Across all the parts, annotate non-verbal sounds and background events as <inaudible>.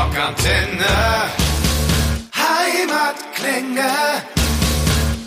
Rockantenne. Heimatklänge.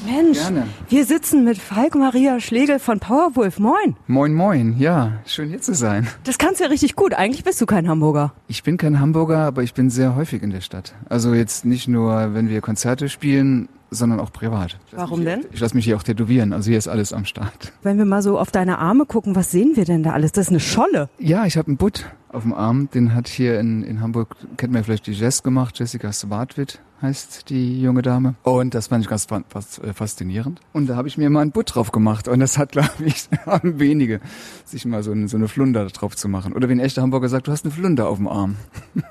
Mensch, Gerne. wir sitzen mit Falk Maria Schlegel von Powerwolf. Moin. Moin, moin. Ja, schön hier zu sein. Das kannst du ja richtig gut. Eigentlich bist du kein Hamburger. Ich bin kein Hamburger, aber ich bin sehr häufig in der Stadt. Also jetzt nicht nur, wenn wir Konzerte spielen, sondern auch privat. Ich Warum mich denn? Ich lasse mich hier auch tätowieren. Also hier ist alles am Start. Wenn wir mal so auf deine Arme gucken, was sehen wir denn da alles? Das ist eine Scholle. Ja, ich habe einen Butt auf dem Arm. Den hat hier in, in Hamburg, kennt man ja vielleicht die Jess gemacht. Jessica Swartwit heißt die junge Dame. Und das fand ich ganz äh, faszinierend. Und da habe ich mir mal einen Butt drauf gemacht. Und das hat, <laughs> glaube ich, haben wenige, sich mal so eine, so eine Flunder drauf zu machen. Oder wie ein echter Hamburger sagt, du hast eine Flunder auf dem Arm. <laughs>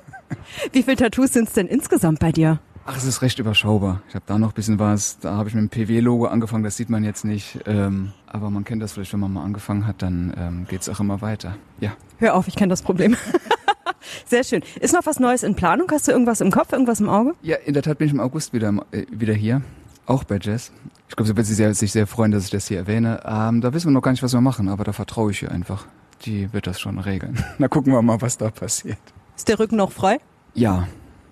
Wie viele Tattoos sind es denn insgesamt bei dir? Ach, es ist recht überschaubar. Ich habe da noch ein bisschen was. Da habe ich mit dem PW-Logo angefangen, das sieht man jetzt nicht. Ähm, aber man kennt das vielleicht, wenn man mal angefangen hat, dann ähm, geht's auch immer weiter. Ja. Hör auf, ich kenne das Problem. <laughs> Sehr schön. Ist noch was Neues in Planung? Hast du irgendwas im Kopf, irgendwas im Auge? Ja, in der Tat bin ich im August wieder, äh, wieder hier. Auch bei Jazz. Ich glaube, sie wird sich sehr, sich sehr freuen, dass ich das hier erwähne. Ähm, da wissen wir noch gar nicht, was wir machen, aber da vertraue ich ihr einfach. Die wird das schon regeln. <laughs> Na, gucken wir mal, was da passiert. Ist der Rücken noch frei? Ja,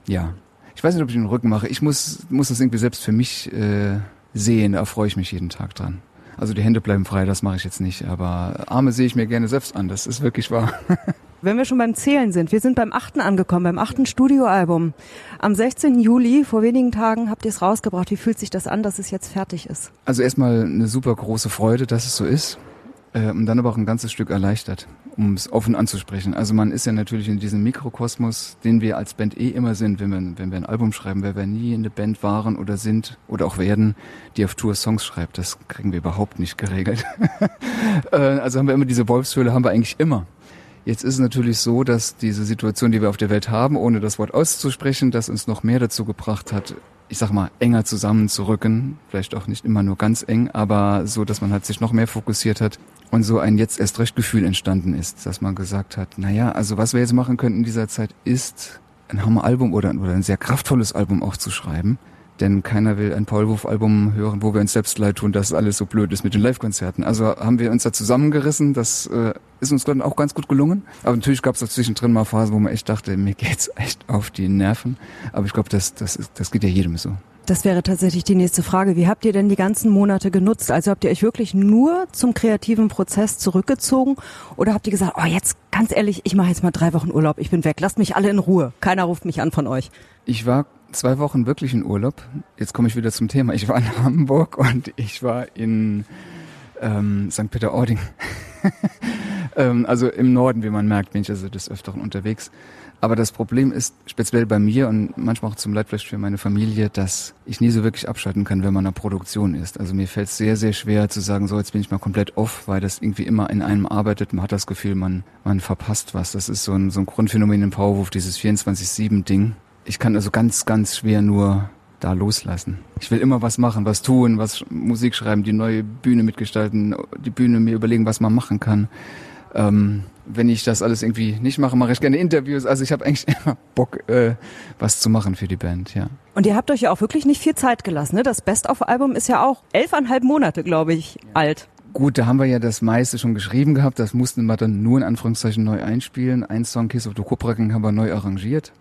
ja. Ich weiß nicht, ob ich den Rücken mache. Ich muss, muss das irgendwie selbst für mich äh, sehen. Da freue ich mich jeden Tag dran. Also die Hände bleiben frei, das mache ich jetzt nicht. Aber Arme sehe ich mir gerne selbst an. Das ist wirklich wahr. <laughs> Wenn wir schon beim Zählen sind, wir sind beim achten angekommen, beim achten Studioalbum. Am 16. Juli, vor wenigen Tagen, habt ihr es rausgebracht. Wie fühlt sich das an, dass es jetzt fertig ist? Also erstmal eine super große Freude, dass es so ist. Äh, und dann aber auch ein ganzes Stück erleichtert, um es offen anzusprechen. Also man ist ja natürlich in diesem Mikrokosmos, den wir als Band eh immer sind, wenn wir, wenn wir ein Album schreiben, weil wir nie eine Band waren oder sind oder auch werden, die auf Tour Songs schreibt. Das kriegen wir überhaupt nicht geregelt. <laughs> Äh, also haben wir immer diese Wolfshöhle, haben wir eigentlich immer. Jetzt ist es natürlich so, dass diese Situation, die wir auf der Welt haben, ohne das Wort auszusprechen, das uns noch mehr dazu gebracht hat, ich sag mal, enger zusammenzurücken. Vielleicht auch nicht immer nur ganz eng, aber so, dass man halt sich noch mehr fokussiert hat und so ein jetzt erst recht Gefühl entstanden ist, dass man gesagt hat, naja, also was wir jetzt machen können in dieser Zeit ist, ein Hammer-Album oder, oder ein sehr kraftvolles Album auch zu schreiben. Denn keiner will ein Paul Wurf-Album hören, wo wir uns selbst leid tun, dass alles so blöd ist mit den Live-Konzerten. Also haben wir uns da zusammengerissen. Das äh, ist uns dann auch ganz gut gelungen. Aber natürlich gab es auch zwischendrin mal Phasen, wo man echt dachte, mir geht's echt auf die Nerven. Aber ich glaube, das, das, ist, das geht ja jedem so. Das wäre tatsächlich die nächste Frage. Wie habt ihr denn die ganzen Monate genutzt? Also habt ihr euch wirklich nur zum kreativen Prozess zurückgezogen oder habt ihr gesagt, oh jetzt ganz ehrlich, ich mache jetzt mal drei Wochen Urlaub, ich bin weg, lasst mich alle in Ruhe. Keiner ruft mich an von euch. Ich war zwei Wochen wirklich in Urlaub. Jetzt komme ich wieder zum Thema. Ich war in Hamburg und ich war in ähm, St. Peter-Ording. <laughs> ähm, also im Norden, wie man merkt, bin ich also des Öfteren unterwegs. Aber das Problem ist, speziell bei mir und manchmal auch zum Leid vielleicht für meine Familie, dass ich nie so wirklich abschalten kann, wenn man in der Produktion ist. Also mir fällt es sehr, sehr schwer zu sagen, so jetzt bin ich mal komplett off, weil das irgendwie immer in einem arbeitet. Man hat das Gefühl, man, man verpasst was. Das ist so ein, so ein Grundphänomen im Powerwurf, dieses 24-7-Ding. Ich kann also ganz, ganz schwer nur da loslassen. Ich will immer was machen, was tun, was Musik schreiben, die neue Bühne mitgestalten, die Bühne mir überlegen, was man machen kann. Ähm, wenn ich das alles irgendwie nicht mache, mache ich gerne Interviews. Also ich habe eigentlich <laughs> immer Bock, äh, was zu machen für die Band, ja. Und ihr habt euch ja auch wirklich nicht viel Zeit gelassen. Ne? Das Best-of-Album ist ja auch elfeinhalb Monate, glaube ich, alt. Gut, da haben wir ja das meiste schon geschrieben gehabt. Das mussten wir dann nur in Anführungszeichen neu einspielen. Ein Song, Kiss of the Kubracken, haben wir neu arrangiert.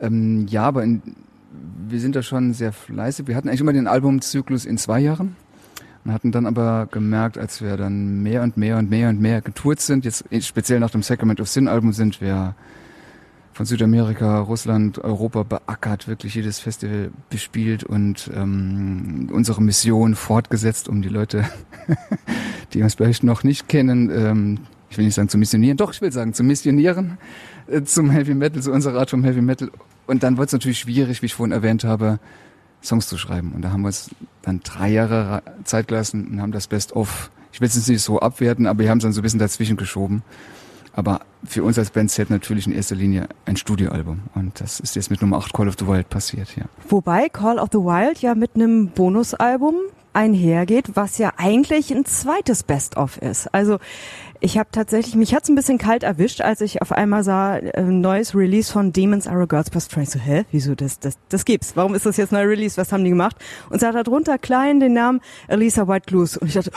Ähm, ja, aber in, wir sind da schon sehr fleißig. Wir hatten eigentlich immer den Albumzyklus in zwei Jahren und hatten dann aber gemerkt, als wir dann mehr und mehr und mehr und mehr getourt sind, jetzt speziell nach dem Sacrament of Sin Album sind wir von Südamerika, Russland, Europa beackert, wirklich jedes Festival bespielt und ähm, unsere Mission fortgesetzt, um die Leute, <laughs> die uns vielleicht noch nicht kennen, ähm, ich will nicht sagen zu missionieren, doch, ich will sagen zu missionieren, äh, zum Heavy Metal, zu unserer Art vom Heavy Metal. Und dann wird es natürlich schwierig, wie ich vorhin erwähnt habe, Songs zu schreiben. Und da haben wir uns dann drei Jahre Zeit gelassen und haben das Best-of, ich will es nicht so abwerten, aber wir haben es dann so ein bisschen dazwischen geschoben. Aber für uns als Band zählt natürlich in erster Linie ein Studioalbum. Und das ist jetzt mit Nummer 8 Call of the Wild passiert, ja. Wobei Call of the Wild ja mit einem Bonusalbum einhergeht, was ja eigentlich ein zweites Best-of ist. Also ich habe tatsächlich, mich hat's ein bisschen kalt erwischt, als ich auf einmal sah, äh, neues Release von Demons Are a Girls Best Friend. So, hä? Wieso das, das, das gibt's? Warum ist das jetzt neu Release? Was haben die gemacht? Und sah da drunter klein den Namen Elisa White Blues. Und ich dachte,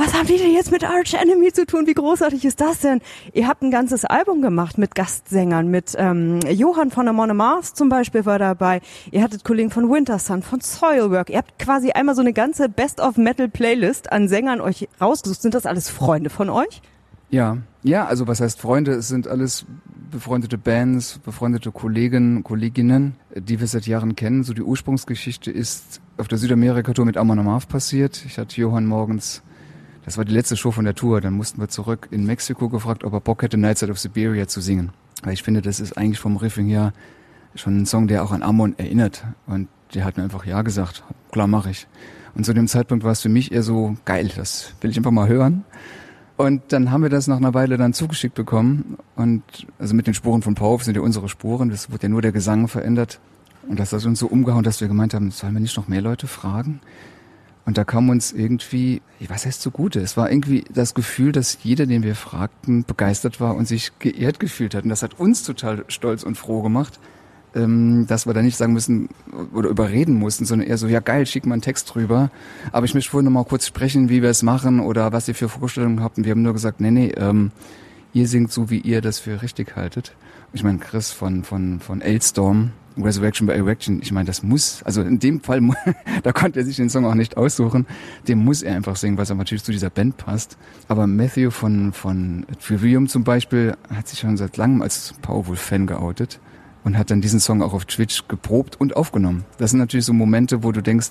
was haben die denn jetzt mit Arch Enemy zu tun? Wie großartig ist das denn? Ihr habt ein ganzes Album gemacht mit Gastsängern, mit ähm, Johann von Amon Mars zum Beispiel war dabei. Ihr hattet Kollegen von Wintersun, von Soilwork. Ihr habt quasi einmal so eine ganze Best-of-Metal-Playlist an Sängern euch rausgesucht. Sind das alles Freunde von euch? Ja, ja, also was heißt Freunde? Es sind alles befreundete Bands, befreundete Kollegen, Kolleginnen, die wir seit Jahren kennen. So die Ursprungsgeschichte ist auf der Südamerika-Tour mit Amon Amarth passiert. Ich hatte Johann morgens, das war die letzte Show von der Tour, dann mussten wir zurück in Mexiko gefragt, ob er Bock hätte, Nightside of Siberia zu singen. Weil ich finde, das ist eigentlich vom Riffing her schon ein Song, der auch an Amon erinnert. Und der hat mir einfach Ja gesagt. Klar, mache ich. Und zu dem Zeitpunkt war es für mich eher so geil, das will ich einfach mal hören. Und dann haben wir das nach einer Weile dann zugeschickt bekommen. Und also mit den Spuren von Pauf sind ja unsere Spuren. Das wurde ja nur der Gesang verändert. Und das hat uns so umgehauen, dass wir gemeint haben, sollen wir nicht noch mehr Leute fragen? Und da kam uns irgendwie, was heißt zugute? Es war irgendwie das Gefühl, dass jeder, den wir fragten, begeistert war und sich geehrt gefühlt hat. Und das hat uns total stolz und froh gemacht ähm, dass wir da nicht sagen müssen oder überreden mussten, sondern eher so, ja geil, schick mal einen Text drüber. Aber ich möchte vorhin noch mal kurz sprechen, wie wir es machen oder was ihr für Vorstellungen habt. Und wir haben nur gesagt, nee, nee, ähm, ihr singt so, wie ihr das für richtig haltet. Ich meine, Chris von, von, von Elstorm, Resurrection by Erection, ich meine, das muss, also in dem Fall, <laughs> da konnte er sich den Song auch nicht aussuchen, dem muss er einfach singen, was er natürlich zu dieser Band passt. Aber Matthew von, von Trivium zum Beispiel hat sich schon seit langem als Powerwolf-Fan geoutet und hat dann diesen Song auch auf Twitch geprobt und aufgenommen. Das sind natürlich so Momente, wo du denkst,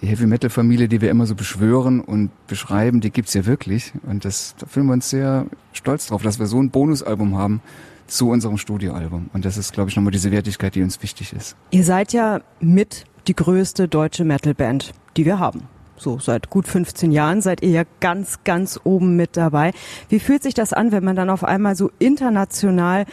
die Heavy Metal Familie, die wir immer so beschwören und beschreiben, die gibt's ja wirklich. Und das, da fühlen wir uns sehr stolz drauf, dass wir so ein Bonusalbum haben zu unserem Studioalbum. Und das ist, glaube ich, nochmal diese Wertigkeit, die uns wichtig ist. Ihr seid ja mit die größte deutsche Metalband, die wir haben. So, seit gut 15 Jahren seid ihr ja ganz, ganz oben mit dabei. Wie fühlt sich das an, wenn man dann auf einmal so international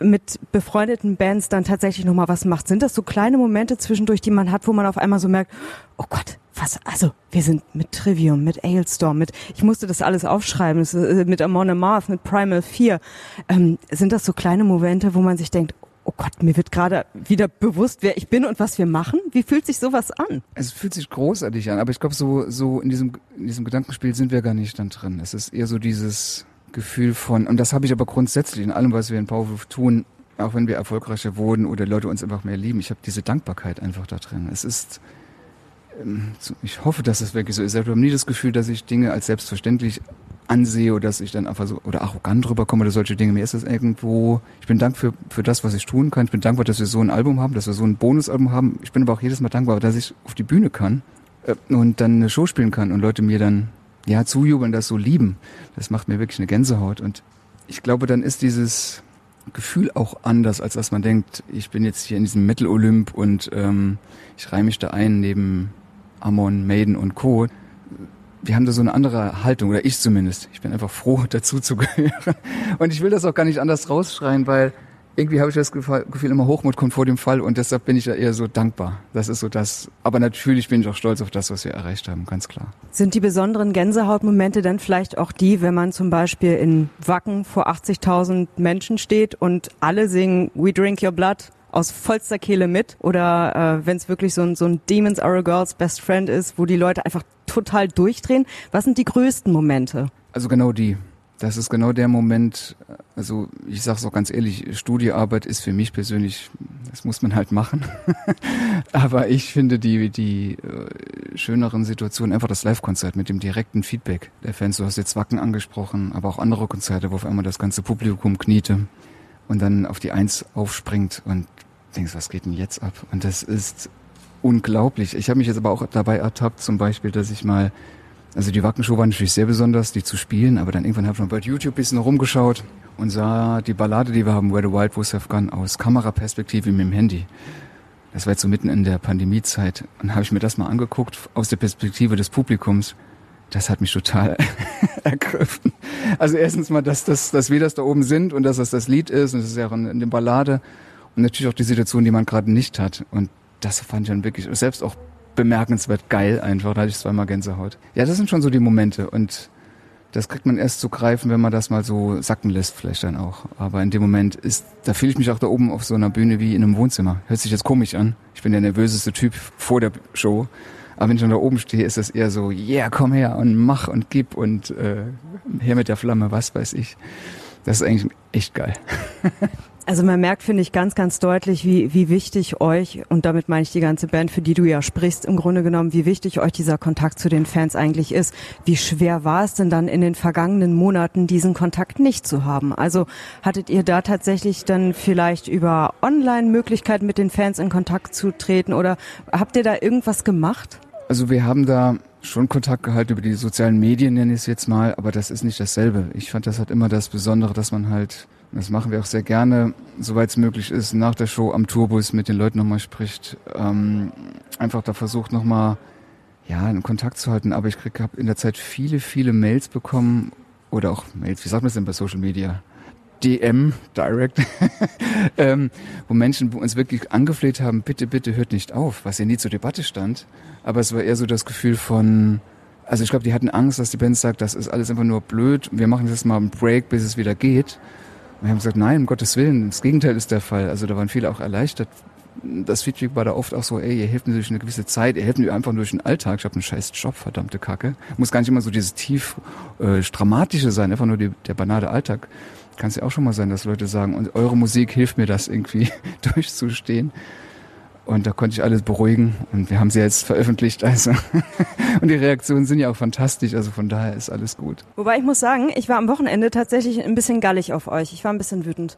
mit befreundeten Bands dann tatsächlich nochmal was macht? Sind das so kleine Momente zwischendurch, die man hat, wo man auf einmal so merkt, oh Gott, was, also, wir sind mit Trivium, mit Ailstorm, mit, ich musste das alles aufschreiben, äh, mit Amon Amarth, mit Primal 4. Ähm, sind das so kleine Momente, wo man sich denkt, oh Gott, mir wird gerade wieder bewusst, wer ich bin und was wir machen? Wie fühlt sich sowas an? Es fühlt sich großartig an, aber ich glaube, so, so in diesem, in diesem Gedankenspiel sind wir gar nicht dann drin. Es ist eher so dieses, Gefühl von, und das habe ich aber grundsätzlich in allem, was wir in Powerwolf tun, auch wenn wir erfolgreicher wurden oder Leute uns einfach mehr lieben, ich habe diese Dankbarkeit einfach da drin. Es ist, ich hoffe, dass es wirklich so ist. Ich habe nie das Gefühl, dass ich Dinge als selbstverständlich ansehe oder dass ich dann einfach so oder arrogant rüberkomme oder solche Dinge. Mir ist das irgendwo, ich bin dankbar für, für das, was ich tun kann. Ich bin dankbar, dass wir so ein Album haben, dass wir so ein Bonusalbum haben. Ich bin aber auch jedes Mal dankbar, dass ich auf die Bühne kann äh, und dann eine Show spielen kann und Leute mir dann ja, zujubeln, das so lieben, das macht mir wirklich eine Gänsehaut. Und ich glaube, dann ist dieses Gefühl auch anders, als dass man denkt, ich bin jetzt hier in diesem Metal-Olymp und ähm, ich reihe mich da ein neben Amon, Maiden und Co. Wir haben da so eine andere Haltung, oder ich zumindest. Ich bin einfach froh, <laughs> dazu zu gehören. Und ich will das auch gar nicht anders rausschreien, weil irgendwie habe ich das Gefühl, immer Hochmut kommt vor dem Fall und deshalb bin ich da eher so dankbar. Das ist so das. Aber natürlich bin ich auch stolz auf das, was wir erreicht haben, ganz klar. Sind die besonderen Gänsehautmomente dann vielleicht auch die, wenn man zum Beispiel in Wacken vor 80.000 Menschen steht und alle singen We Drink Your Blood aus vollster Kehle mit oder äh, wenn es wirklich so ein, so ein Demons Are a Girl's Best Friend ist, wo die Leute einfach total durchdrehen. Was sind die größten Momente? Also genau die. Das ist genau der Moment, also ich sage es auch ganz ehrlich, Studiearbeit ist für mich persönlich, das muss man halt machen. <laughs> Aber ich finde die, die äh, schöneren Situationen einfach das Live-Konzert mit dem direkten Feedback der Fans. Du hast jetzt Wacken angesprochen, aber auch andere Konzerte, wo auf einmal das ganze Publikum kniete und dann auf die Eins aufspringt und denkst, was geht denn jetzt ab? Und das ist unglaublich. Ich habe mich jetzt aber auch dabei ertappt, zum Beispiel, dass ich mal also die Wackenshow war natürlich sehr besonders, die zu spielen, aber dann irgendwann habe ich noch bei YouTube ein bisschen rumgeschaut und sah die Ballade, die wir haben, Where the Wild Wolves Have Gone, aus Kameraperspektive mit dem Handy. Das war jetzt so mitten in der Pandemiezeit. Und habe ich mir das mal angeguckt aus der Perspektive des Publikums. Das hat mich total <laughs> ergriffen. Also erstens mal, dass, dass, dass wir das da oben sind und dass das das Lied ist und das ist ja auch in der Ballade natürlich auch die Situation, die man gerade nicht hat. Und das fand ich dann wirklich, selbst auch bemerkenswert geil einfach. Da hatte ich zweimal Gänsehaut. Ja, das sind schon so die Momente und das kriegt man erst zu greifen, wenn man das mal so sacken lässt, vielleicht dann auch. Aber in dem Moment ist, da fühle ich mich auch da oben auf so einer Bühne wie in einem Wohnzimmer. Hört sich jetzt komisch an. Ich bin der nervöseste Typ vor der Show. Aber wenn ich dann da oben stehe, ist das eher so, yeah, komm her und mach und gib und äh, her mit der Flamme, was weiß ich. Das ist eigentlich echt geil. <laughs> Also man merkt, finde ich, ganz, ganz deutlich, wie, wie wichtig euch, und damit meine ich die ganze Band, für die du ja sprichst, im Grunde genommen, wie wichtig euch dieser Kontakt zu den Fans eigentlich ist. Wie schwer war es denn dann in den vergangenen Monaten, diesen Kontakt nicht zu haben? Also hattet ihr da tatsächlich dann vielleicht über Online-Möglichkeiten mit den Fans in Kontakt zu treten oder habt ihr da irgendwas gemacht? Also wir haben da schon Kontakt gehalten über die sozialen Medien, nenne ich es jetzt mal, aber das ist nicht dasselbe. Ich fand das halt immer das Besondere, dass man halt das machen wir auch sehr gerne, soweit es möglich ist, nach der Show am Tourbus mit den Leuten nochmal spricht. Ähm, einfach da versucht nochmal, ja, einen Kontakt zu halten. Aber ich habe in der Zeit viele, viele Mails bekommen oder auch Mails, wie sagt man es denn bei Social Media? DM, Direct, <laughs> ähm, wo Menschen uns wirklich angefleht haben, bitte, bitte hört nicht auf, was ja nie zur Debatte stand. Aber es war eher so das Gefühl von, also ich glaube, die hatten Angst, dass die Band sagt, das ist alles einfach nur blöd, wir machen jetzt mal einen Break, bis es wieder geht. Wir haben gesagt, nein, um Gottes Willen, das Gegenteil ist der Fall. Also da waren viele auch erleichtert. Das Feedback war da oft auch so, ey, ihr helft mir durch eine gewisse Zeit, ihr helft mir einfach durch den Alltag. Ich habe einen scheiß Job, verdammte Kacke. Muss gar nicht immer so dieses tief äh, dramatische sein, einfach nur die, der banale Alltag. Kann es ja auch schon mal sein, dass Leute sagen, und eure Musik hilft mir das irgendwie <laughs> durchzustehen. Und da konnte ich alles beruhigen und wir haben sie jetzt veröffentlicht. Also <laughs> und die Reaktionen sind ja auch fantastisch. Also von daher ist alles gut. Wobei ich muss sagen, ich war am Wochenende tatsächlich ein bisschen gallig auf euch. Ich war ein bisschen wütend.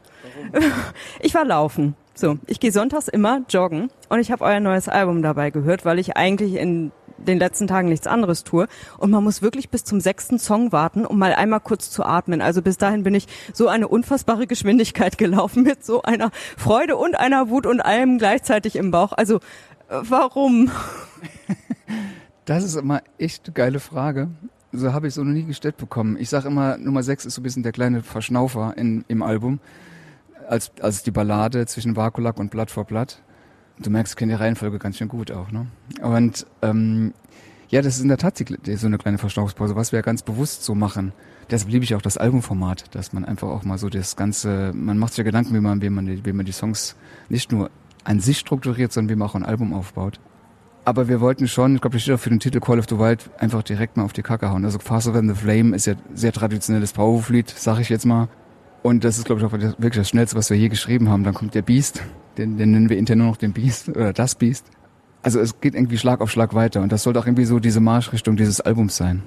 Warum? <laughs> Ich war laufen. So, ich gehe sonntags immer joggen und ich habe euer neues Album dabei gehört, weil ich eigentlich in den letzten Tagen nichts anderes tue. Und man muss wirklich bis zum sechsten Song warten, um mal einmal kurz zu atmen. Also bis dahin bin ich so eine unfassbare Geschwindigkeit <laughs> gelaufen mit so einer Freude und einer Wut und allem gleichzeitig im Bauch. Also äh, warum? <laughs> Das ist immer echt eine geile Frage. So habe ich es noch nie gestellt bekommen. Ich sage immer, Nummer sechs ist so ein bisschen der kleine Verschnaufer in, im Album. Als, als die Ballade zwischen Vakulak und Blatt vor Blatt. Du merkst, ich kenne die Reihenfolge ganz schön gut auch, ne? Und ähm, ja, das ist in der Tat so eine kleine Verstauungspause, was wir ja ganz bewusst so machen. Deshalb liebe ich auch das Albumformat, dass man einfach auch mal so das Ganze, man macht sich ja Gedanken, wie man, wie man, die, wie man die Songs nicht nur an sich strukturiert, sondern wie man auch ein Album aufbaut. Aber wir wollten schon, ich glaube, das steht auch für den Titel Call of the Wild, einfach direkt mal auf die Kacke hauen. Also Faster Than the Flame ist ja sehr traditionelles Powerwolf-Lied, sag ich jetzt mal. Und das ist, glaube ich, auch wirklich das Schnellste, was wir je geschrieben haben. Dann kommt der Beast, den, den nennen wir intern nur noch den Beast oder das Beast. Also es geht irgendwie Schlag auf Schlag weiter und das sollte auch irgendwie so diese Marschrichtung dieses Albums sein.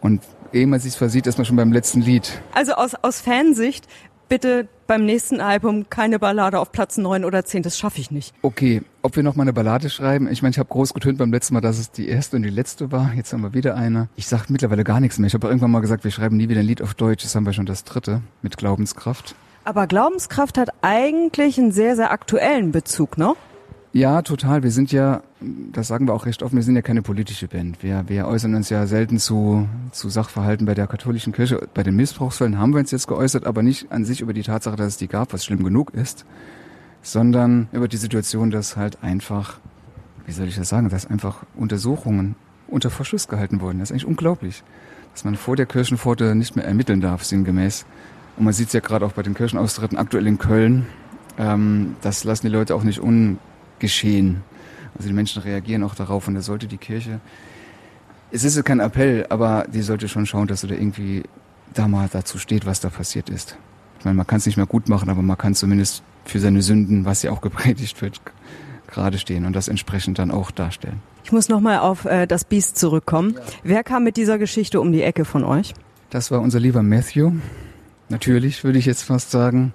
Und ehe man sich versieht, ist man schon beim letzten Lied. Also aus, aus Fansicht bitte beim nächsten Album keine Ballade auf Platz neun oder zehn, das schaffe ich nicht. Okay, ob wir noch mal eine Ballade schreiben? Ich meine, ich habe groß getönt beim letzten Mal, dass es die erste und die letzte war. Jetzt haben wir wieder eine. Ich sage mittlerweile gar nichts mehr. Ich habe irgendwann mal gesagt, wir schreiben nie wieder ein Lied auf Deutsch. Jetzt haben wir schon das dritte mit Glaubenskraft. Aber Glaubenskraft hat eigentlich einen sehr, sehr aktuellen Bezug, ne? Ja, total. Wir sind ja, das sagen wir auch recht offen, wir sind ja keine politische Band. Wir, wir äußern uns ja selten zu, zu Sachverhalten bei der katholischen Kirche. Bei den Missbrauchsfällen haben wir uns jetzt geäußert, aber nicht an sich über die Tatsache, dass es die gab, was schlimm genug ist, sondern über die Situation, dass halt einfach, wie soll ich das sagen, dass einfach Untersuchungen unter Verschluss gehalten wurden. Das ist eigentlich unglaublich, dass man vor der Kirchenpforte nicht mehr ermitteln darf, sinngemäß. Und man sieht es ja gerade auch bei den Kirchenaustritten aktuell in Köln. Ähm, das lassen die Leute auch nicht un geschehen. Also die Menschen reagieren auch darauf und da sollte die Kirche, es ist kein Appell, aber die sollte schon schauen, dass sie da irgendwie da mal dazu steht, was da passiert ist. Ich meine, man kann es nicht mehr gut machen, aber man kann zumindest für seine Sünden, was ja auch <laughs> gepredigt wird, gerade stehen und das entsprechend dann auch darstellen. Ich muss nochmal auf äh, das Biest zurückkommen. Ja. Wer kam mit dieser Geschichte um die Ecke von euch? Das war unser lieber Matthew. Natürlich, würde ich jetzt fast sagen.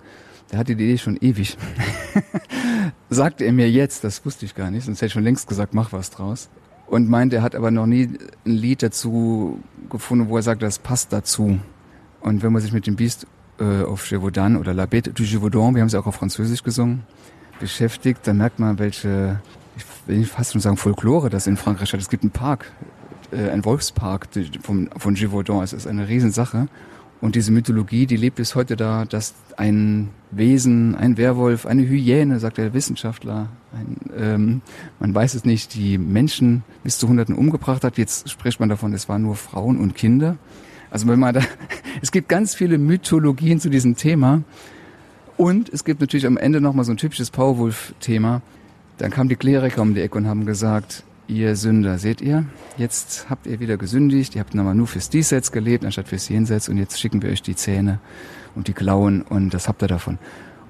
Der hatte die Idee schon ewig. <laughs> Sagte er mir jetzt, das wusste ich gar nicht, sonst hätte ich schon längst gesagt, mach was draus. Und meint, er hat aber noch nie ein Lied dazu gefunden, wo er sagt, das passt dazu. Und wenn man sich mit dem Biest äh, auf Gévaudan oder La Bête du Gévaudan, wir haben es auch auf Französisch gesungen, beschäftigt, dann merkt man, welche, ich will fast schon sagen Folklore das in Frankreich hat. Es gibt einen Park, äh, ein Wolfspark von, von Gévaudan. Es ist eine Riesensache. Und diese Mythologie, die lebt bis heute da, dass ein Wesen, ein Werwolf, eine Hyäne, sagt der Wissenschaftler, ein, ähm, man weiß es nicht, die Menschen bis zu Hunderten umgebracht hat. Jetzt spricht man davon, es waren nur Frauen und Kinder. Also wenn man da, <laughs> es gibt ganz viele Mythologien zu diesem Thema. Und es gibt natürlich am Ende nochmal so ein typisches Powerwolf-Thema. Dann kamen die Kleriker um die Ecke und haben gesagt, ihr Sünder, seht ihr? Jetzt habt ihr wieder gesündigt, ihr habt nochmal nur fürs Diesseits gelebt, anstatt fürs Jenseits und jetzt schicken wir euch die Zähne und die Klauen und das habt ihr davon.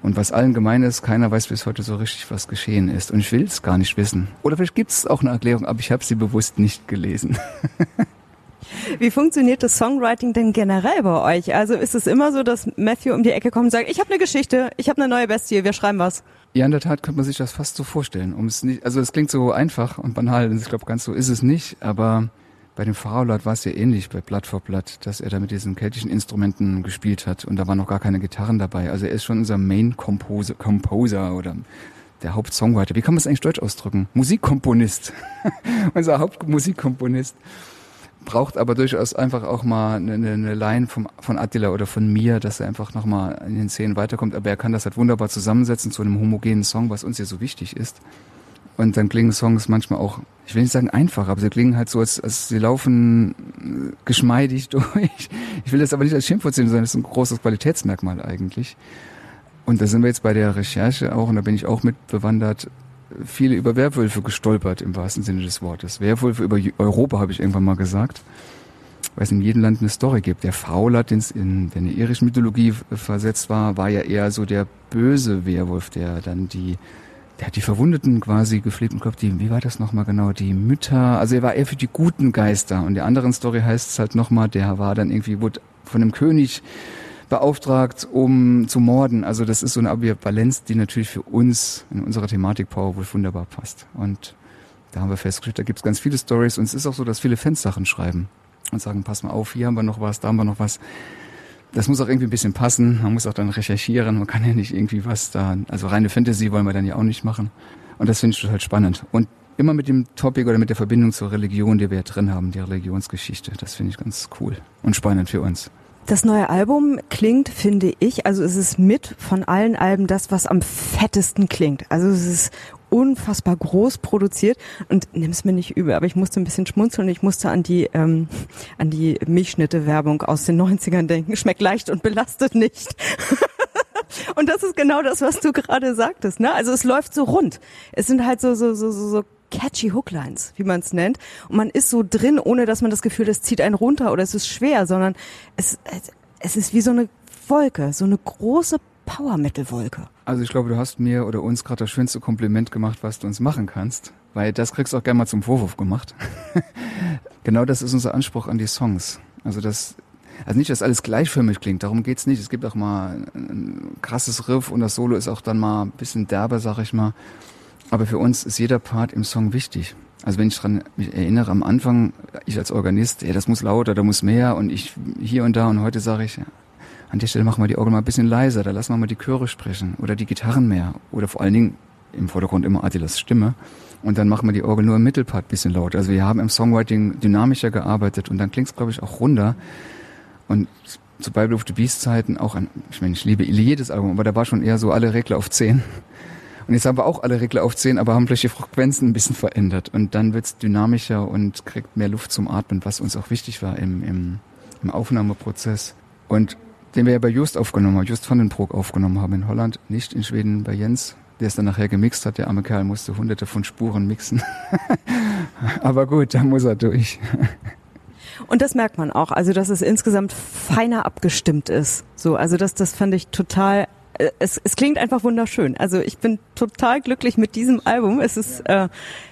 Und was allen gemein ist, keiner weiß bis heute so richtig, was geschehen ist. Und ich will es gar nicht wissen. Oder vielleicht gibt es auch eine Erklärung, aber ich habe sie bewusst nicht gelesen. Wie funktioniert das Songwriting denn generell bei euch? Also ist es immer so, dass Matthew um die Ecke kommt und sagt, ich habe eine Geschichte, ich habe eine neue Bestie, wir schreiben was? Ja, in der Tat könnte man sich das fast so vorstellen. Um es nicht, also es klingt so einfach und banal, ich glaube, ganz so ist es nicht, aber bei dem Pharaolat war es ja ähnlich bei Blatt vor Blatt, dass er da mit diesen keltischen Instrumenten gespielt hat und da waren noch gar keine Gitarren dabei. Also er ist schon unser Main Composer, Composer oder der Hauptsongwriter. Wie kann man es eigentlich deutsch ausdrücken? Musikkomponist. <laughs> unser Hauptmusikkomponist braucht aber durchaus einfach auch mal eine, eine Line vom, von Attila oder von mir, dass er einfach nochmal in den Szenen weiterkommt. Aber er kann das halt wunderbar zusammensetzen zu einem homogenen Song, was uns ja so wichtig ist. Und dann klingen Songs manchmal auch, ich will nicht sagen einfach, aber sie klingen halt so, als, als sie laufen äh, geschmeidig <laughs> durch. Ich will das aber nicht als Schimpfwort sehen, sondern das ist ein großes Qualitätsmerkmal eigentlich. Und da sind wir jetzt bei der Recherche auch, und da bin ich auch mit bewandert, viele über Werwölfe gestolpert, im wahrsten Sinne des Wortes. Werwölfe über Europa, habe ich irgendwann mal gesagt. Weil es in jedem Land eine Story gibt. Der Faulat, den es in der irischen Mythologie versetzt war, war ja eher so der böse Werwolf, der dann die, der hat die Verwundeten quasi gepflegt und glaubt, die, wie war das nochmal genau, die Mütter, also er war eher für die guten Geister. Und der anderen Story heißt es halt nochmal, der war dann irgendwie, wurde von einem König beauftragt, um zu morden. Also das ist so eine Ambivalenz, die natürlich für uns in unserer Thematik Powerwood wunderbar passt. Und da haben wir festgestellt, da gibt es ganz viele Stories und es ist auch so, dass viele Fans Sachen schreiben und sagen, pass mal auf, hier haben wir noch was, da haben wir noch was. Das muss auch irgendwie ein bisschen passen. Man muss auch dann recherchieren. Man kann ja nicht irgendwie was da, also reine Fantasy wollen wir dann ja auch nicht machen. Und das finde ich total spannend. Und immer mit dem Topic oder mit der Verbindung zur Religion, die wir ja drin haben, die Religionsgeschichte. Das finde ich ganz cool und spannend für uns. Das neue Album klingt, finde ich, also es ist mit von allen Alben das, was am fettesten klingt. Also es ist unfassbar groß produziert und nimm's mir nicht übel, aber ich musste ein bisschen schmunzeln und ich musste an die ähm, an die Milchschnitte-Werbung aus den 90ern denken. Schmeckt leicht und belastet nicht. <laughs> und das ist genau das, was du gerade sagtest. Ne? Also es läuft so rund. Es sind halt so so so so, so catchy Hooklines, wie man es nennt. Und man ist so drin, ohne dass man das Gefühl, das zieht einen runter oder es ist schwer, sondern es, es ist wie so eine Wolke, so eine große Power-Metal-Wolke. Also ich glaube, du hast mir oder uns gerade das schönste Kompliment gemacht, was du uns machen kannst, weil das kriegst du auch gerne mal zum Vorwurf gemacht. <laughs> genau das ist unser Anspruch an die Songs. Also das also nicht, dass alles gleichförmig klingt, darum geht's nicht. Es gibt auch mal ein krasses Riff und das Solo ist auch dann mal ein bisschen derber, sag ich mal. Aber für uns ist jeder Part im Song wichtig. Also wenn ich dran mich erinnere, am Anfang, ich als Organist, ja, das muss lauter, da muss mehr und ich hier und da und heute sage ich, an der Stelle machen wir die Orgel mal ein bisschen leiser, da lassen wir mal die Chöre sprechen oder die Gitarren mehr oder vor allen Dingen im Vordergrund immer Attilas Stimme und dann machen wir die Orgel nur im Mittelpart bisschen lauter. Also wir haben im Songwriting dynamischer gearbeitet und dann klingt es, glaube ich, auch runder und zu Bible of the Beast Zeiten auch an, ich meine, ich liebe jedes Album, aber da war schon eher so alle Regler auf 10 und jetzt haben wir auch alle Regler auf 10, aber haben vielleicht die Frequenzen ein bisschen verändert. Und dann wird's dynamischer und kriegt mehr Luft zum Atmen, was uns auch wichtig war im, im, im Aufnahmeprozess. Und den wir ja bei Just aufgenommen haben, Just van den Broek aufgenommen haben in Holland, nicht in Schweden bei Jens, der es dann nachher gemixt hat. Der arme Kerl musste hunderte von Spuren mixen. <laughs> aber gut, da muss er durch. Und das merkt man auch, also dass es insgesamt feiner abgestimmt ist. So, also das, das fand ich total es, es klingt einfach wunderschön. Also ich bin total glücklich mit diesem Album. Es ist äh,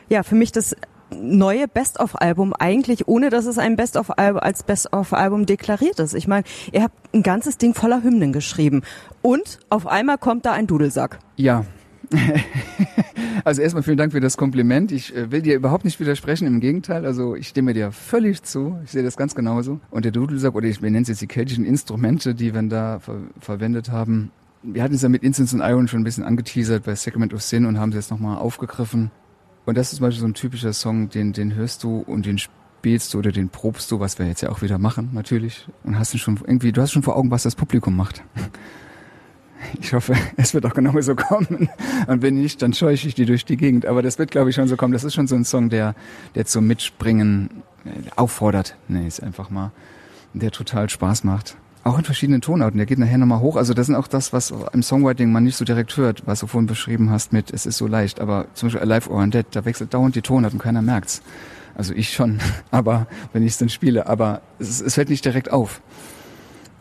ja für mich das neue Best-of-Album eigentlich, ohne dass es ein Best-of-Album als Best-of-Album deklariert ist. Ich meine, ihr habt ein ganzes Ding voller Hymnen geschrieben und auf einmal kommt da ein Dudelsack. Ja. <laughs> also erstmal vielen Dank für das Kompliment. Ich äh, will dir überhaupt nicht widersprechen, im Gegenteil. Also ich stimme dir völlig zu. Ich sehe das ganz genauso. Und der Dudelsack, oder ich nenne es jetzt die keltischen Instrumente, die wir da ver verwendet haben, wir hatten es ja mit Incense und Iron schon ein bisschen angeteasert bei Sacrament of Sin und haben es jetzt nochmal aufgegriffen. Und das ist zum Beispiel so ein typischer Song, den, den hörst du und den spielst du oder den probst du, was wir jetzt ja auch wieder machen, natürlich. Und hast du schon irgendwie, du hast schon vor Augen, was das Publikum macht. <laughs> Ich hoffe, es wird auch genau so kommen. Und wenn nicht, dann scheuche ich die durch die Gegend. Aber das wird, glaube ich, schon so kommen. Das ist schon so ein Song, der, der zum Mitspringen äh, auffordert. Nee, ist einfach mal, der total Spaß macht. Auch in verschiedenen Tonarten. Der geht nachher nochmal hoch. Also das sind auch das, was im Songwriting man nicht so direkt hört, was du vorhin beschrieben hast mit, es ist so leicht. Aber zum Beispiel Alive or Undead, da wechselt dauernd die Tonart und keiner merkt's. Also ich schon, <laughs> aber wenn ich es dann spiele, aber es, es fällt nicht direkt auf.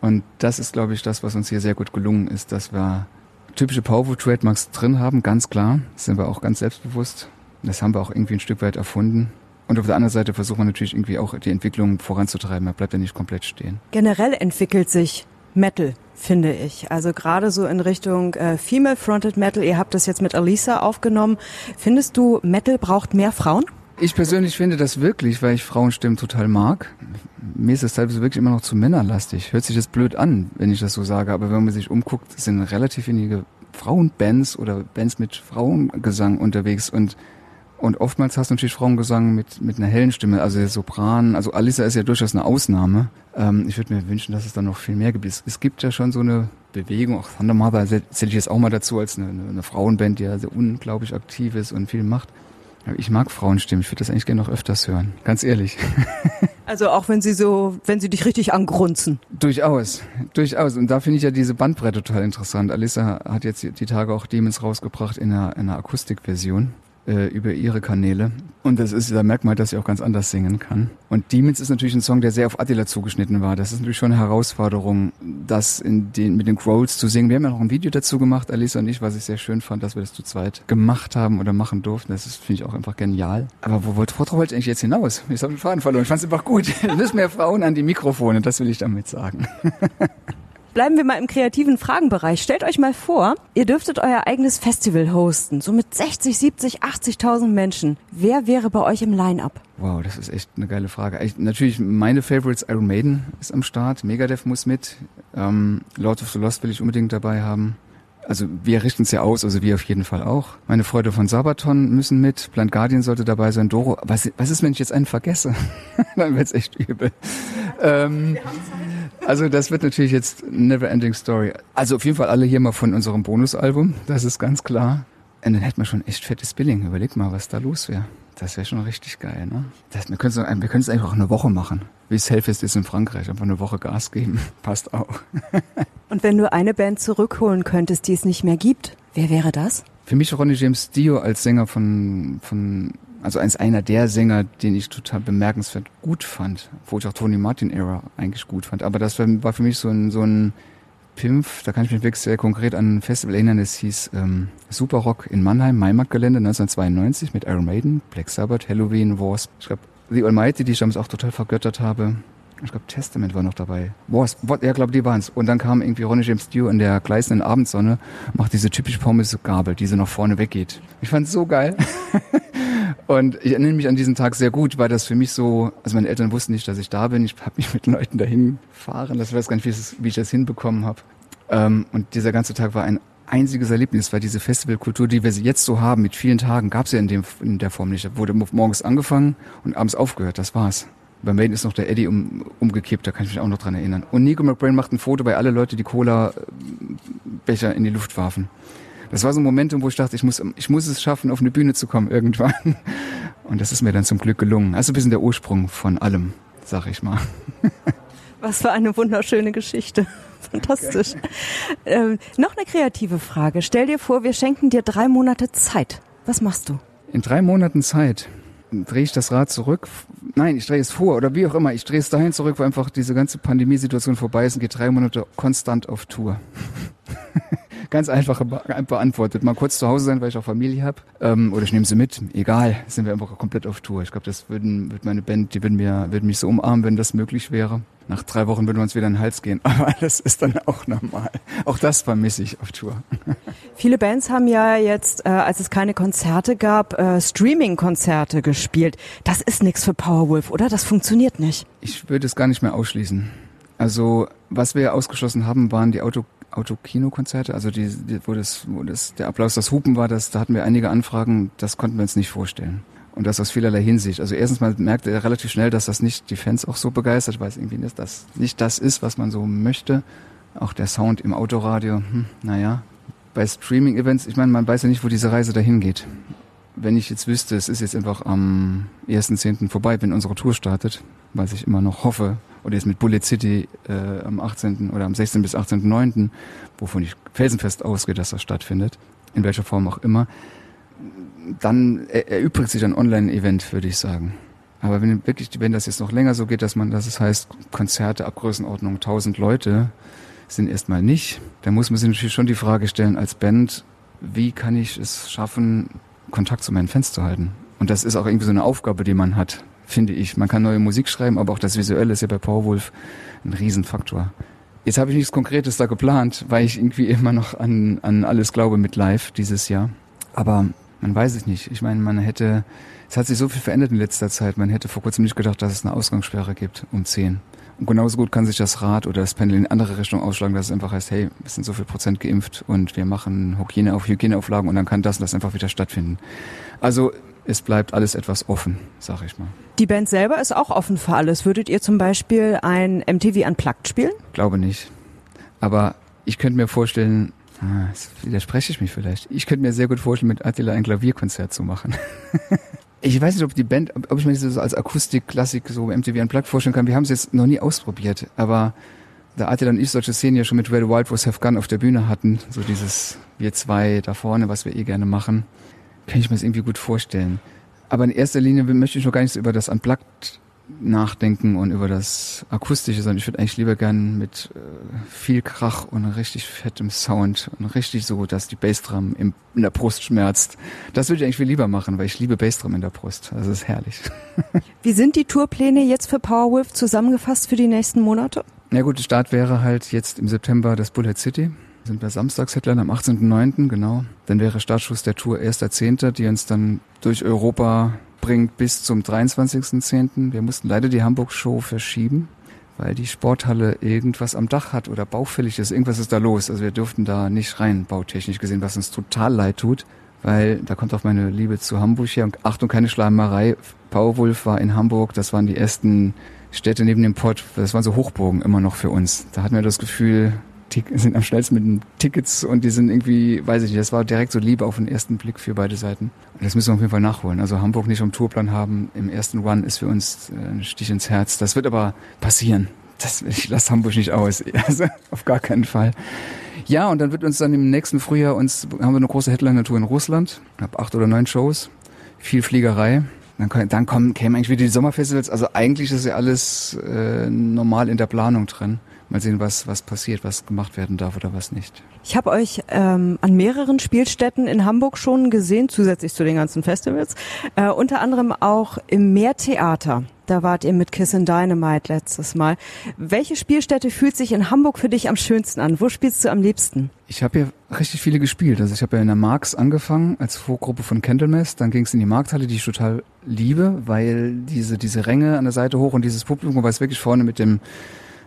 Und das ist, glaube ich, das, was uns hier sehr gut gelungen ist, dass wir typische Powerful Trademarks drin haben, ganz klar. Das sind wir auch ganz selbstbewusst. Das haben wir auch irgendwie ein Stück weit erfunden. Und auf der anderen Seite versucht man natürlich irgendwie auch die Entwicklung voranzutreiben. Man bleibt ja nicht komplett stehen. Generell entwickelt sich Metal, finde ich. Also gerade so in Richtung äh, Female Fronted Metal. Ihr habt das jetzt mit Alisa aufgenommen. Findest du, Metal braucht mehr Frauen? Ich persönlich finde das wirklich, weil ich Frauenstimmen total mag. Mir ist das teilweise wirklich immer noch zu männerlastig. Hört sich das blöd an, wenn ich das so sage, aber wenn man sich umguckt, sind relativ wenige Frauenbands oder Bands mit Frauengesang unterwegs und und oftmals hast du natürlich Frauengesang mit, mit einer hellen Stimme, also der Sopran. Also Alisa ist ja durchaus eine Ausnahme. Ähm, ich würde mir wünschen, dass es da noch viel mehr gibt. Es, gibt ja schon so eine Bewegung, auch Thunder Mother zähle ich jetzt auch mal dazu als eine, eine Frauenband, die ja sehr unglaublich aktiv ist und viel macht. Ich mag Frauenstimmen. Ich würde das eigentlich gerne noch öfters hören. Ganz ehrlich. <laughs> Also auch wenn sie so, wenn sie dich richtig angrunzen. Durchaus, durchaus. Und da finde ich ja diese Bandbreite total interessant. Alissa hat jetzt die Tage auch Demons rausgebracht in einer, in einer Akustikversion äh, über ihre Kanäle. Und das ist, da merkt man, dass sie auch ganz anders singen kann. Und Demons ist natürlich ein Song, der sehr auf Attila zugeschnitten war. Das ist natürlich schon eine Herausforderung, das in den, mit den Growls zu singen. Wir haben ja noch ein Video dazu gemacht, Alisa und ich, was ich sehr schön fand, dass wir das zu zweit gemacht haben oder machen durften. Das finde ich auch einfach genial. Aber wo wollte, worauf wollte ich eigentlich jetzt hinaus? Ich habe den Faden verloren. Ich fand es einfach gut. <laughs> Müssen mehr Frauen an die Mikrofone, das will ich damit sagen. <laughs> Bleiben wir mal im kreativen Fragenbereich. Stellt euch mal vor, ihr dürftet euer eigenes Festival hosten, so mit 60, 70, 80.000 Menschen. Wer wäre bei euch im Line-Up? Wow, das ist echt eine geile Frage. Ich, natürlich, meine Favorites, Iron Maiden ist am Start, Megadeth muss mit, ähm, Lord of the Lost will ich unbedingt dabei haben. Also wir richten es ja aus, also wir auf jeden Fall auch. Meine Freunde von Sabaton müssen mit, Plant Guardian sollte dabei sein, Doro. Was, was ist, wenn ich jetzt einen vergesse? <laughs> Dann wird's echt übel. Ähm, also das wird natürlich jetzt Never Ending Story. Also auf jeden Fall alle hier mal von unserem Bonusalbum, das ist ganz klar. Und dann hätten wir schon echt fettes Billing. Überleg mal, was da los wäre. Das wäre schon richtig geil, ne? Das, wir können es wir können's einfach eine Woche machen. Wie es Hellfest ist in Frankreich. Einfach eine Woche Gas geben. <laughs> Passt auch. <laughs> Und wenn du eine Band zurückholen könntest, die es nicht mehr gibt, wer wäre das? Für mich Ronnie James Dio als Sänger von, von also als einer der Sänger, den ich total bemerkenswert gut fand, wo ich auch Tony Martin Era eigentlich gut fand. Aber das war für mich so ein, so ein Pimpf, da kann ich mich wirklich sehr konkret an ein Festival erinnern, das hieß ähm, Super Rock in Mannheim, Maimarkt-Gelände 1992 mit Iron Maiden, Black Sabbath, Halloween, Wasp. Ich glaube, The Almighty, die ich damals auch total vergöttert habe. Ich glaube, Testament war noch dabei. Wasp, ja, glaube die waren's. Und dann kam irgendwie Ronnie James Dio in der gleißenden Abendsonne, macht diese typische Pommes-Gabel, die so nach vorne weggeht. Ich fand's so geil. <laughs> Und ich erinnere mich an diesen Tag sehr gut, weil das für mich so, also meine Eltern wussten nicht, dass ich da bin. Ich habe mich mit Leuten dahin fahren. Das weiß gar nicht, wie, es, wie ich das hinbekommen habe. Ähm, und dieser ganze Tag war ein einziges Erlebnis, weil diese Festivalkultur, die wir jetzt so haben, mit vielen Tagen, gab es ja in, dem, in der Form nicht. Da wurde morgens angefangen und abends aufgehört. Das war's. Bei Maiden ist noch der Eddie um, umgekippt, da kann ich mich auch noch dran erinnern. Und Nico McBrain macht ein Foto, weil alle Leute die Cola-Becher in die Luft warfen das war so ein Momentum, wo ich dachte, ich muss, ich muss es schaffen, auf eine Bühne zu kommen irgendwann. <laughs> Und das ist mir dann zum Glück gelungen. Also ein bisschen der Ursprung von allem, sag ich mal. <laughs> Was für eine wunderschöne Geschichte. Fantastisch. Ähm, noch eine kreative Frage. Stell dir vor, wir schenken dir drei Monate Zeit. Was machst du? In drei Monaten Zeit drehe ich das Rad zurück. Nein, ich drehe es vor oder wie auch immer. Ich drehe es dahin zurück, wo einfach diese ganze Pandemiesituation vorbei ist und gehe drei Monate konstant auf Tour. <laughs> Ganz einfache be beantwortet. Mal kurz zu Hause sein, weil ich auch Familie habe. Ähm, oder ich nehme sie mit. Egal, sind wir einfach komplett auf Tour. Ich glaube, das würden, würde meine Band, die würden, mir, würden mich so umarmen, wenn das möglich wäre. Nach drei Wochen würden wir uns wieder in den Hals gehen. <laughs> Aber das ist dann auch normal. Auch das vermisse ich auf Tour. Viele Bands haben ja jetzt, äh, als es keine Konzerte gab, äh, Streaming-Konzerte gespielt. Das ist nichts für Powerwolf, oder? Das funktioniert nicht. Ich würde es gar nicht mehr ausschließen. Also, was wir ausgeschlossen haben, waren die Auto Autokinokonzerte, also die, die, wo das, wo das, der Applaus das Hupen war, das, da hatten wir einige Anfragen, das konnten wir uns nicht vorstellen. Und das aus vielerlei Hinsicht. Also erstens mal merkte er relativ schnell, dass das nicht die Fans auch so begeistert, weil es irgendwie nicht das, nicht das ist, was man so möchte. Auch der Sound im Autoradio, hm, naja. Bei Streaming-Events, ich meine, man weiß ja nicht, wo diese Reise dahin geht. Wenn ich jetzt wüsste, es ist jetzt einfach am 1.10. vorbei, wenn unsere Tour startet, was ich immer noch hoffe, oder jetzt mit Bullet City äh, am 18. oder am 16. bis 18.9., wovon ich felsenfest ausgehe, dass das stattfindet, in welcher Form auch immer, dann erübrigt sich ein Online-Event, würde ich sagen. Aber wenn wirklich, wenn das jetzt noch länger so geht, dass man, dass es heißt, Konzerte ab Größenordnung 1000 Leute sind erstmal nicht, dann muss man sich natürlich schon die Frage stellen als Band, wie kann ich es schaffen, Kontakt zu meinen Fans zu halten? Und das ist auch irgendwie so eine Aufgabe, die man hat, finde ich. Man kann neue Musik schreiben, aber auch das Visuelle ist ja bei Powerwolf ein Riesenfaktor. Jetzt habe ich nichts Konkretes da geplant, weil ich irgendwie immer noch an, an alles glaube mit Live dieses Jahr. Aber man weiß es nicht. Ich meine, man hätte, es hat sich so viel verändert in letzter Zeit. Man hätte vor kurzem nicht gedacht, dass es eine Ausgangssperre gibt um 10. Und genauso gut kann sich das Rad oder das Pendel in andere Richtung ausschlagen, dass es einfach heißt, hey, wir sind so viel Prozent geimpft und wir machen Hygiene auf Hygieneauflagen und dann kann das und das einfach wieder stattfinden. Also es bleibt alles etwas offen, sag ich mal. Die Band selber ist auch offen für alles. Würdet ihr zum Beispiel ein MTV Unplugged spielen? Glaube nicht. Aber ich könnte mir vorstellen, ah, widerspreche ich mich vielleicht. Ich könnte mir sehr gut vorstellen, mit Attila ein Klavierkonzert zu machen. <laughs> ich weiß nicht, ob die Band, ob ich mir das so als Akustik-Klassik so MTV Unplugged vorstellen kann. Wir haben es jetzt noch nie ausprobiert, aber da Attila und ich solche Szenen ja schon mit Red Wild Was Have Gun auf der Bühne hatten, so dieses wir zwei da vorne, was wir eh gerne machen, kann ich mir das irgendwie gut vorstellen. Aber in erster Linie möchte ich noch gar nichts über das Unplugged nachdenken und über das Akustische, sondern ich würde eigentlich lieber gern mit äh, viel Krach und richtig fettem Sound und richtig so, dass die Bassdrum im, in der Brust schmerzt. Das würde ich eigentlich viel lieber machen, weil ich liebe Bassdrum in der Brust. Das ist herrlich. <laughs> Wie sind die Tourpläne jetzt für Powerwolf zusammengefasst für die nächsten Monate? Ja gut, Start wäre halt jetzt im September das Bullet City sind wir Samstags-Headline am 18.09., genau. Dann wäre Startschuss der Tour 1.10., die uns dann durch Europa bringt bis zum 23.10. Wir mussten leider die Hamburg-Show verschieben, weil die Sporthalle irgendwas am Dach hat oder baufällig ist. Irgendwas ist da los. Also wir durften da nicht rein, bautechnisch gesehen, was uns total leid tut, weil da kommt auch meine Liebe zu Hamburg her. Und Achtung, keine Schleimerei. Powerwolf war in Hamburg, das waren die ersten Städte neben dem Pott. Das waren so Hochburgen immer noch für uns. Da hatten wir das Gefühl, sind am schnellsten mit den Tickets und die sind irgendwie, weiß ich nicht, das war direkt so Liebe auf den ersten Blick für beide Seiten. Und das müssen wir auf jeden Fall nachholen. Also Hamburg nicht am Tourplan haben im ersten One ist für uns äh, ein Stich ins Herz. Das wird aber passieren. Das, <laughs> ich lasse Hamburg nicht aus. <laughs> Also auf gar keinen Fall. Ja, und dann wird uns dann im nächsten Frühjahr uns, haben wir eine große Headliner-Tour in Russland. Ab acht oder neun Shows. Viel Fliegerei. Dann, dann kommen, kämen eigentlich wieder die Sommerfestivals. Also eigentlich ist ja alles äh, normal in der Planung drin mal sehen, was, was passiert, was gemacht werden darf oder was nicht. Ich habe euch ähm, an mehreren Spielstätten in Hamburg schon gesehen, zusätzlich zu den ganzen Festivals. Äh, unter anderem auch im Meertheater. Da wart ihr mit Kiss and Dynamite letztes Mal. Welche Spielstätte fühlt sich in Hamburg für dich am schönsten an? Wo spielst du am liebsten? Ich habe ja richtig viele gespielt. Also ich habe ja in der Marx angefangen als Vorgruppe von Candlemass. Dann ging es in die Markthalle, die ich total liebe, weil diese diese Ränge an der Seite hoch und dieses Publikum, es wirklich vorne mit dem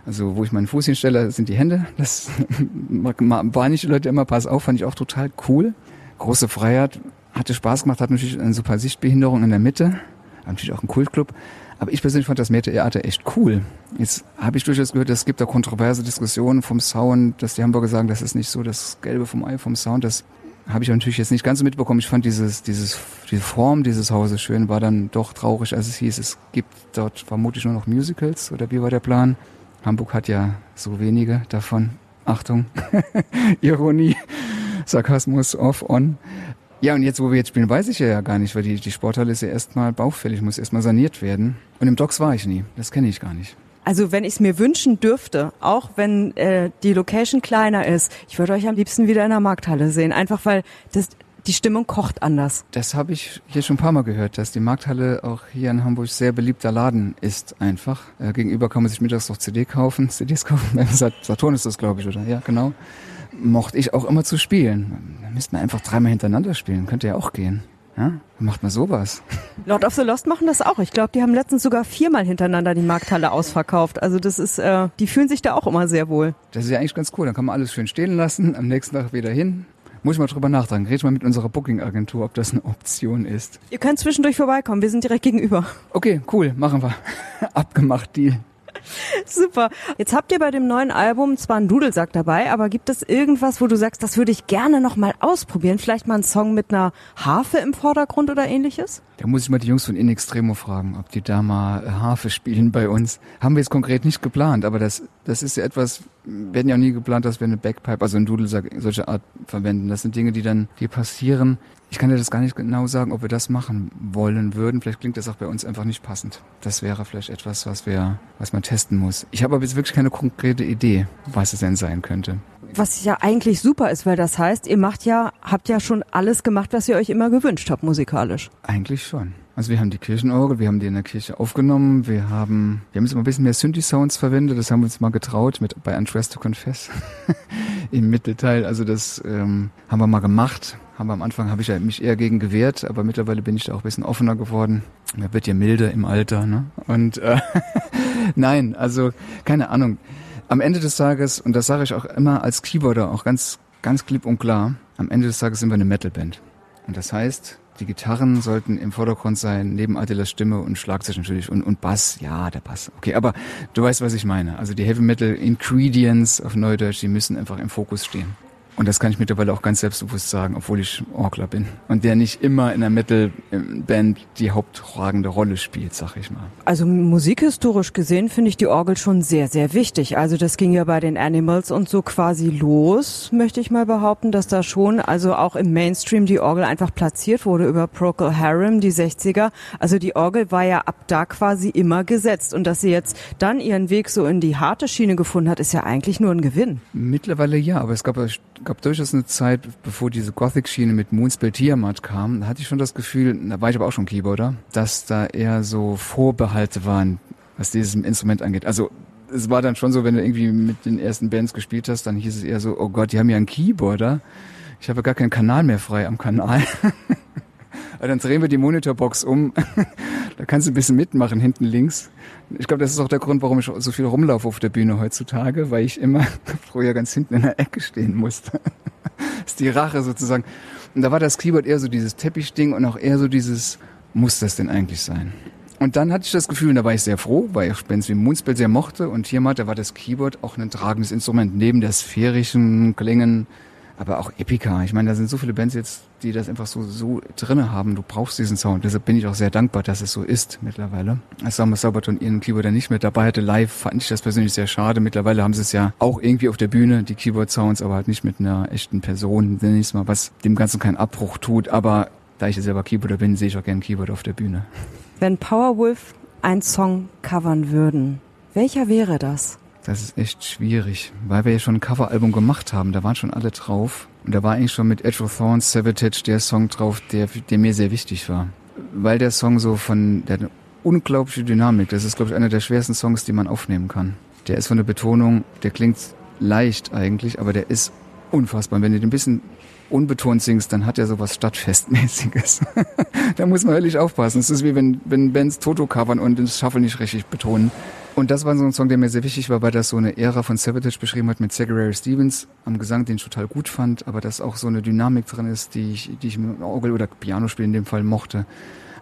also wo ich meinen Fuß hinstelle, sind die Hände. Das <laughs> waren nicht die Leute immer, pass auf, fand ich auch total cool. Große Freiheit, hatte Spaß gemacht, hat natürlich eine super Sichtbehinderung in der Mitte, natürlich auch ein Kultclub. Aber ich persönlich fand das Meertheater echt cool. Jetzt habe ich durchaus gehört, es gibt da kontroverse Diskussionen vom Sound, dass die Hamburger sagen, das ist nicht so das Gelbe vom Ei vom Sound. Das habe ich natürlich jetzt nicht ganz so mitbekommen. Ich fand dieses, dieses, diese Form dieses Hauses schön, war dann doch traurig, als es hieß, es gibt dort vermutlich nur noch Musicals oder wie war der Plan? Hamburg hat ja so wenige davon. Achtung, <laughs> Ironie, Sarkasmus off, on. Ja, und jetzt, wo wir jetzt spielen, weiß ich ja gar nicht, weil die, die Sporthalle ist ja erstmal baufällig, muss erstmal saniert werden. Und im Docks war ich nie. Das kenne ich gar nicht. Also wenn ich es mir wünschen dürfte, auch wenn äh, die Location kleiner ist, ich würde euch am liebsten wieder in der Markthalle sehen. Einfach weil das, die Stimmung kocht anders. Das habe ich hier schon ein paar Mal gehört, dass die Markthalle auch hier in Hamburg sehr beliebter Laden ist einfach. Äh, gegenüber kann man sich mittags noch CD kaufen, CDs kaufen. <laughs> Saturn ist das, glaube ich, oder? Ja, genau. Mochte ich auch immer zu spielen. Da müssten wir einfach dreimal hintereinander spielen. Könnte ja auch gehen. Ja? Macht man sowas? <laughs> Lord of the Lost machen das auch. Ich glaube, die haben letztens sogar viermal hintereinander die Markthalle ausverkauft. Also das ist, äh, die fühlen sich da auch immer sehr wohl. Das ist ja eigentlich ganz cool. Dann kann man alles schön stehen lassen, am nächsten Tag wieder hin, muss ich mal drüber nachdenken. Red mal mit unserer Booking-Agentur, ob das eine Option ist. Ihr könnt zwischendurch vorbeikommen, wir sind direkt gegenüber. Okay, cool, machen wir. <laughs> Abgemacht, Deal. <laughs> Super. Jetzt habt ihr bei dem neuen Album zwar einen Dudelsack dabei, aber gibt es irgendwas, wo du sagst, das würde ich gerne noch mal ausprobieren? Vielleicht mal einen Song mit einer Harfe im Vordergrund oder ähnliches? Da muss ich mal die Jungs von In Extremo fragen, ob die da mal Harfe spielen bei uns. Haben wir jetzt konkret nicht geplant, aber das, das ist ja etwas, hätten ja auch nie geplant, dass wir eine Backpipe, also einen Dudelsack, solche Art verwenden. Das sind Dinge, die dann, die passieren. Ich kann dir das gar nicht genau sagen, ob wir das machen wollen würden. Vielleicht klingt das auch bei uns einfach nicht passend. Das wäre vielleicht etwas, was wir, was man testen muss. Ich habe aber jetzt wirklich keine konkrete Idee, was es denn sein könnte. Was ja eigentlich super ist, weil das heißt, ihr macht ja, habt ja schon alles gemacht, was ihr euch immer gewünscht habt musikalisch. Eigentlich schon. Also wir haben die Kirchenorgel, wir haben die in der Kirche aufgenommen, wir haben, wir haben jetzt mal ein bisschen mehr Synthi-Sounds verwendet, das haben wir uns mal getraut mit bei Untrust to Confess <laughs> im Mittelteil. Also das ähm, haben wir mal gemacht. Haben wir am Anfang habe ich mich eher gegen gewehrt, aber mittlerweile bin ich da auch ein bisschen offener geworden. Man wird ja milde im Alter, ne? Und äh, <laughs> nein, also keine Ahnung. Am Ende des Tages, und das sage ich auch immer als Keyboarder, auch ganz, ganz klipp und klar, am Ende des Tages sind wir eine Metalband. Und das heißt, die Gitarren sollten im Vordergrund sein, neben Attilas Stimme und Schlagzeug natürlich und, und Bass. Ja, der Bass. Okay, aber du weißt, was ich meine. Also die Heavy Metal Ingredients auf Neudeutsch, die müssen einfach im Fokus stehen. Und das kann ich mittlerweile auch ganz selbstbewusst sagen, obwohl ich Orgler bin. Und der nicht immer in der Metal-Band die haupttragende Rolle spielt, sag ich mal. Also musikhistorisch gesehen finde ich die Orgel schon sehr, sehr wichtig. Also das ging ja bei den Animals und so quasi los, möchte ich mal behaupten, dass da schon, also auch im Mainstream die Orgel einfach platziert wurde über Procol Harum, die 60er. Also die Orgel war ja ab da quasi immer gesetzt. Und dass sie jetzt dann ihren Weg so in die harte Schiene gefunden hat, ist ja eigentlich nur ein Gewinn. Mittlerweile ja, aber es gab gab durchaus eine Zeit, bevor diese Gothic-Schiene mit Moonspell Tiamat kam, da hatte ich schon das Gefühl, da war ich aber auch schon Keyboarder, dass da eher so Vorbehalte waren, was dieses Instrument angeht. Also es war dann schon so, wenn du irgendwie mit den ersten Bands gespielt hast, dann hieß es eher so, oh Gott, die haben ja einen Keyboarder. Ich habe gar keinen Kanal mehr frei am Kanal. <laughs> dann drehen wir die Monitorbox um. <laughs> da kannst du ein bisschen mitmachen, hinten links. Ich glaube, das ist auch der Grund, warum ich so viel rumlaufe auf der Bühne heutzutage, weil ich immer <laughs> früher ganz hinten in der Ecke stehen musste. das <laughs> ist die Rache sozusagen. Und da war das Keyboard eher so dieses Teppichding und auch eher so dieses, muss das denn eigentlich sein? Und dann hatte ich das Gefühl, und da war ich sehr froh, weil ich Benz wie Moonspell sehr mochte und hier mal, da war das Keyboard auch ein tragendes Instrument, neben der sphärischen Klingen aber auch Epica. Ich meine, da sind so viele Bands jetzt, die das einfach so, so drinne haben. Du brauchst diesen Sound. Deshalb bin ich auch sehr dankbar, dass es so ist mittlerweile. Als Summer Sabaton ihren Keyboarder nicht mit dabei hatte live, fand ich das persönlich sehr schade. Mittlerweile haben sie es ja auch irgendwie auf der Bühne, die Keyboard-Sounds, aber halt nicht mit einer echten Person, nenne ich mal, was dem Ganzen keinen Abbruch tut. Aber da ich ja selber Keyboarder bin, sehe ich auch gerne Keyboard auf der Bühne. Wenn Powerwolf einen Song covern würden, welcher wäre das? Das ist echt schwierig, weil wir ja schon ein Coveralbum gemacht haben. Da waren schon alle drauf. Und da war eigentlich schon mit Edge of Thorns, Savatage der Song drauf, der, der mir sehr wichtig war. Weil der Song so von der unglaubliche Dynamik, das ist, glaube ich, einer der schwersten Songs, die man aufnehmen kann. Der ist von der Betonung, der klingt leicht eigentlich, aber der ist unfassbar. Und wenn du den ein bisschen unbetont singst, dann hat er sowas Stadtfestmäßiges. <laughs> da muss man ehrlich aufpassen. Es ist wie wenn, wenn Bands Toto covern und das Shuffle nicht richtig betonen. Und das war so ein Song, der mir sehr wichtig war, weil das so eine Ära von Savatage beschrieben hat mit Zachary Stevens am Gesang, den ich total gut fand, aber dass auch so eine Dynamik drin ist, die ich, die ich mit Orgel oder Pianospiel in dem Fall mochte.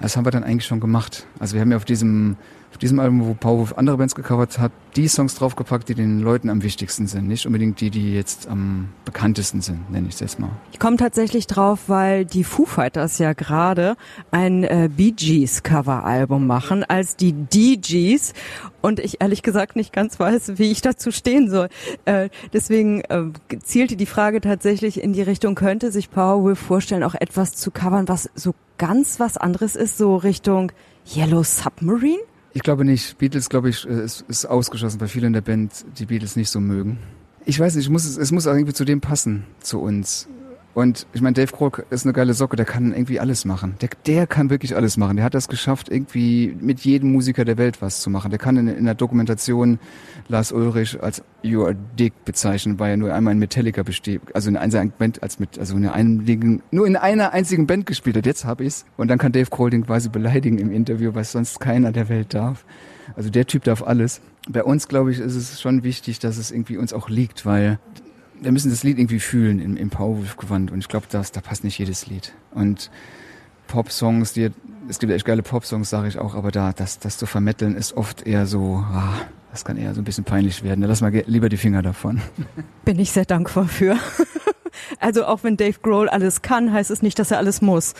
Das haben wir dann eigentlich schon gemacht. Also wir haben ja auf diesem auf diesem Album, wo Powerwolf andere Bands gecovert hat, die Songs draufgepackt, die den Leuten am wichtigsten sind. Nicht unbedingt die, die jetzt am bekanntesten sind, nenne ich es jetzt mal. Ich komme tatsächlich drauf, weil die Foo Fighters ja gerade ein äh, Bee Gees Coveralbum machen als die DGs und ich ehrlich gesagt nicht ganz weiß, wie ich dazu stehen soll. Äh, deswegen äh, zielte die Frage tatsächlich in die Richtung, könnte sich Powerwolf vorstellen, auch etwas zu covern, was so ganz was anderes ist, so Richtung Yellow Submarine? Ich glaube nicht. Beatles, glaube ich, äh, ist, ist ausgeschlossen, weil viele in der Band die Beatles nicht so mögen. Ich weiß nicht, muss, es muss auch irgendwie zu dem passen, zu uns. Und ich meine, Dave Grohl ist eine geile Socke, der kann irgendwie alles machen. Der, der kann wirklich alles machen. Der hat das geschafft, irgendwie mit jedem Musiker der Welt was zu machen. Der kann in, in der Dokumentation Lars Ulrich als You Are Dick bezeichnen, weil er nur einmal in Metallica besteht, also in einer Band als mit, also in einer einzigen, nur in einer einzigen Band gespielt hat. Jetzt habe ich's. Und dann kann Dave Grohl den quasi beleidigen im Interview, was sonst keiner der Welt darf. Also der Typ darf alles. Bei uns, glaube ich, ist es schon wichtig, dass es irgendwie uns auch liegt, weil wir müssen das Lied irgendwie fühlen im, im Powerwolf-Gewand. Und ich glaube, da passt nicht jedes Lied. Und Pop-Songs, die, es gibt echt geile Pop-Songs, sage ich auch, aber da, das, das zu vermitteln, ist oft eher so, ah, Das kann eher so ein bisschen peinlich werden. Da lass mal lieber die Finger davon. <laughs> Bin ich sehr dankbar für. <laughs> Also auch wenn Dave Grohl alles kann, heißt es nicht, dass er alles muss,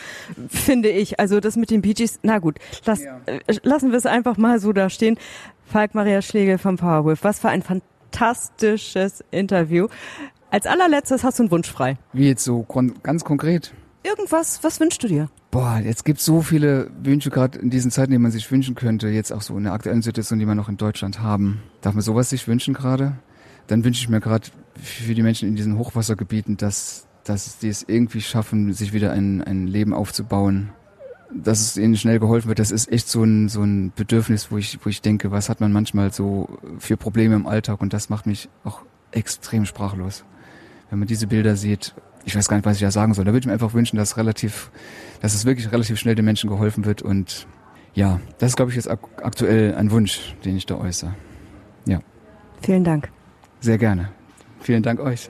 finde ich. Also das mit den Bee Gees, na gut, lass, ja. äh, lassen wir es einfach mal so da stehen. Falk Maria Schlegel vom Powerwolf, was für ein fantastisches Interview. Als allerletztes hast du einen Wunsch frei. Wie jetzt so ganz konkret? Irgendwas, was wünschst du dir? Boah, jetzt gibt so viele Wünsche gerade in diesen Zeiten, die man sich wünschen könnte, jetzt auch so in der aktuellen Situation, die wir noch in Deutschland haben. Darf man sowas sich wünschen gerade? Dann wünsche ich mir gerade für die Menschen in diesen Hochwassergebieten, dass, dass die es irgendwie schaffen, sich wieder ein, ein Leben aufzubauen, dass es ihnen schnell geholfen wird. Das ist echt so ein, so ein Bedürfnis, wo ich, wo ich denke, was hat man manchmal so für Probleme im Alltag und das macht mich auch extrem sprachlos. Wenn man diese Bilder sieht, ich weiß gar nicht, was ich da sagen soll. Da würde ich mir einfach wünschen, dass relativ, dass es wirklich relativ schnell den Menschen geholfen wird und ja, das ist, glaube ich, jetzt ak aktuell ein Wunsch, den ich da äußere. Ja. Vielen Dank. Sehr gerne. Vielen Dank euch.